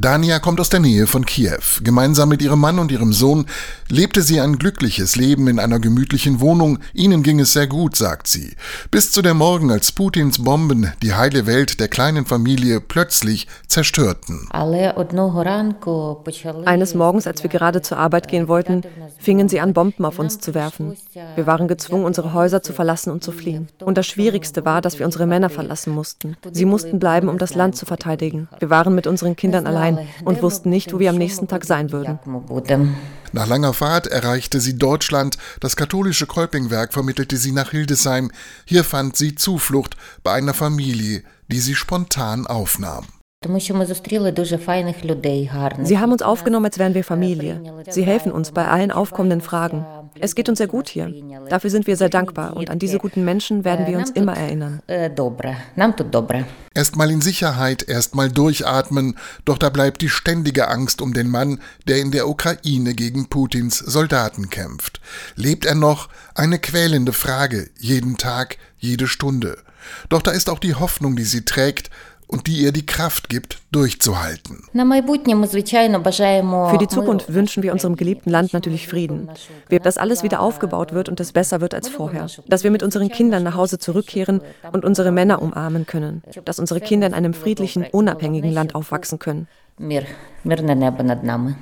Dania kommt aus der Nähe von Kiew. Gemeinsam mit ihrem Mann und ihrem Sohn lebte sie ein glückliches Leben in einer gemütlichen Wohnung. Ihnen ging es sehr gut, sagt sie. Bis zu der Morgen, als Putins Bomben die heile Welt der kleinen Familie plötzlich zerstörten. Eines Morgens, als wir gerade zur Arbeit gehen wollten, fingen sie an, Bomben auf uns zu werfen. Wir waren gezwungen, unsere Häuser zu verlassen und zu fliehen. Und das Schwierigste war, dass wir unsere Männer verlassen mussten. Sie mussten bleiben, um das Land zu verteidigen. Wir waren mit unseren Kindern allein allein und wussten nicht, wo wir am nächsten Tag sein würden. Nach langer Fahrt erreichte sie Deutschland. Das katholische Kolpingwerk vermittelte sie nach Hildesheim. Hier fand sie Zuflucht bei einer Familie, die sie spontan aufnahm. Sie haben uns aufgenommen, als wären wir Familie. Sie helfen uns bei allen aufkommenden Fragen. Es geht uns sehr gut hier. Dafür sind wir sehr dankbar und an diese guten Menschen werden wir uns immer erinnern. Erstmal in Sicherheit, erstmal durchatmen, doch da bleibt die ständige Angst um den Mann, der in der Ukraine gegen Putins Soldaten kämpft. Lebt er noch? Eine quälende Frage, jeden Tag, jede Stunde. Doch da ist auch die Hoffnung, die sie trägt, und die ihr die Kraft gibt, durchzuhalten. Für die Zukunft wünschen wir unserem geliebten Land natürlich Frieden. Dass alles wieder aufgebaut wird und es besser wird als vorher. Dass wir mit unseren Kindern nach Hause zurückkehren und unsere Männer umarmen können. Dass unsere Kinder in einem friedlichen, unabhängigen Land aufwachsen können. Мир, мирне небо над нами.